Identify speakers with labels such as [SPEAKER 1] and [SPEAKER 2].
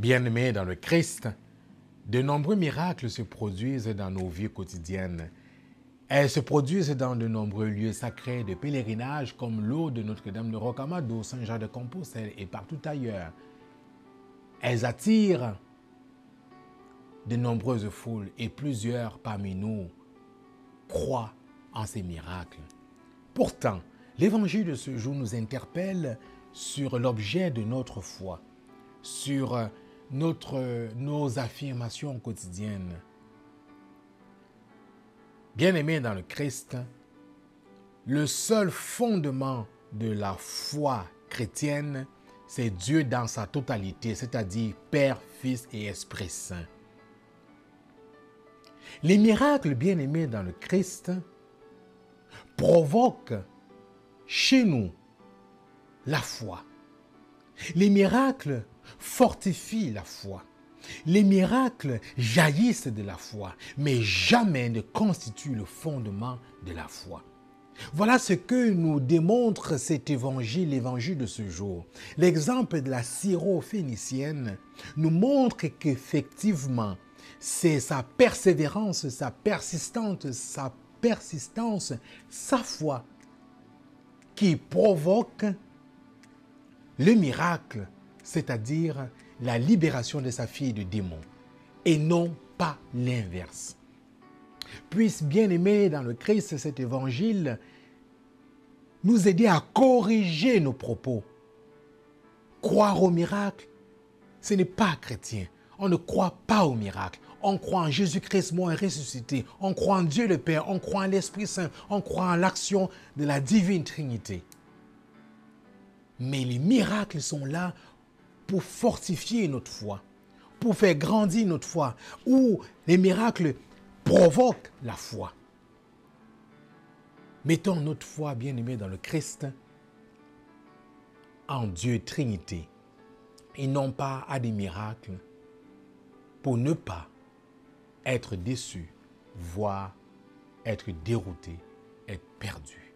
[SPEAKER 1] Bien-aimés dans le Christ, de nombreux miracles se produisent dans nos vies quotidiennes. Elles se produisent dans de nombreux lieux sacrés de pèlerinage comme l'eau de Notre-Dame de Rocamadour, Saint-Jean de Compostelle et partout ailleurs. Elles attirent de nombreuses foules et plusieurs parmi nous croient en ces miracles. Pourtant, l'évangile de ce jour nous interpelle sur l'objet de notre foi, sur notre, nos affirmations quotidiennes. Bien-aimés dans le Christ, le seul fondement de la foi chrétienne, c'est Dieu dans sa totalité, c'est-à-dire Père, Fils et Esprit Saint. Les miracles bien-aimés dans le Christ provoquent chez nous la foi. Les miracles fortifient la foi. Les miracles jaillissent de la foi, mais jamais ne constituent le fondement de la foi. Voilà ce que nous démontre cet évangile, l'évangile de ce jour. L'exemple de la syro-phénicienne nous montre qu'effectivement, c'est sa persévérance, sa persistance, sa persistance, sa foi qui provoque le miracle, c'est-à-dire la libération de sa fille de démons, et non pas l'inverse. Puisse bien aimer dans le Christ cet évangile nous aider à corriger nos propos. Croire au miracle, ce n'est pas chrétien. On ne croit pas au miracle. On croit en Jésus-Christ mort et ressuscité. On croit en Dieu le Père. On croit en l'Esprit Saint. On croit en l'action de la divine Trinité. Mais les miracles sont là pour fortifier notre foi, pour faire grandir notre foi, ou les miracles provoquent la foi. Mettons notre foi bien-aimée dans le Christ, en Dieu Trinité, et non pas à des miracles, pour ne pas être déçu, voire être dérouté, être perdu.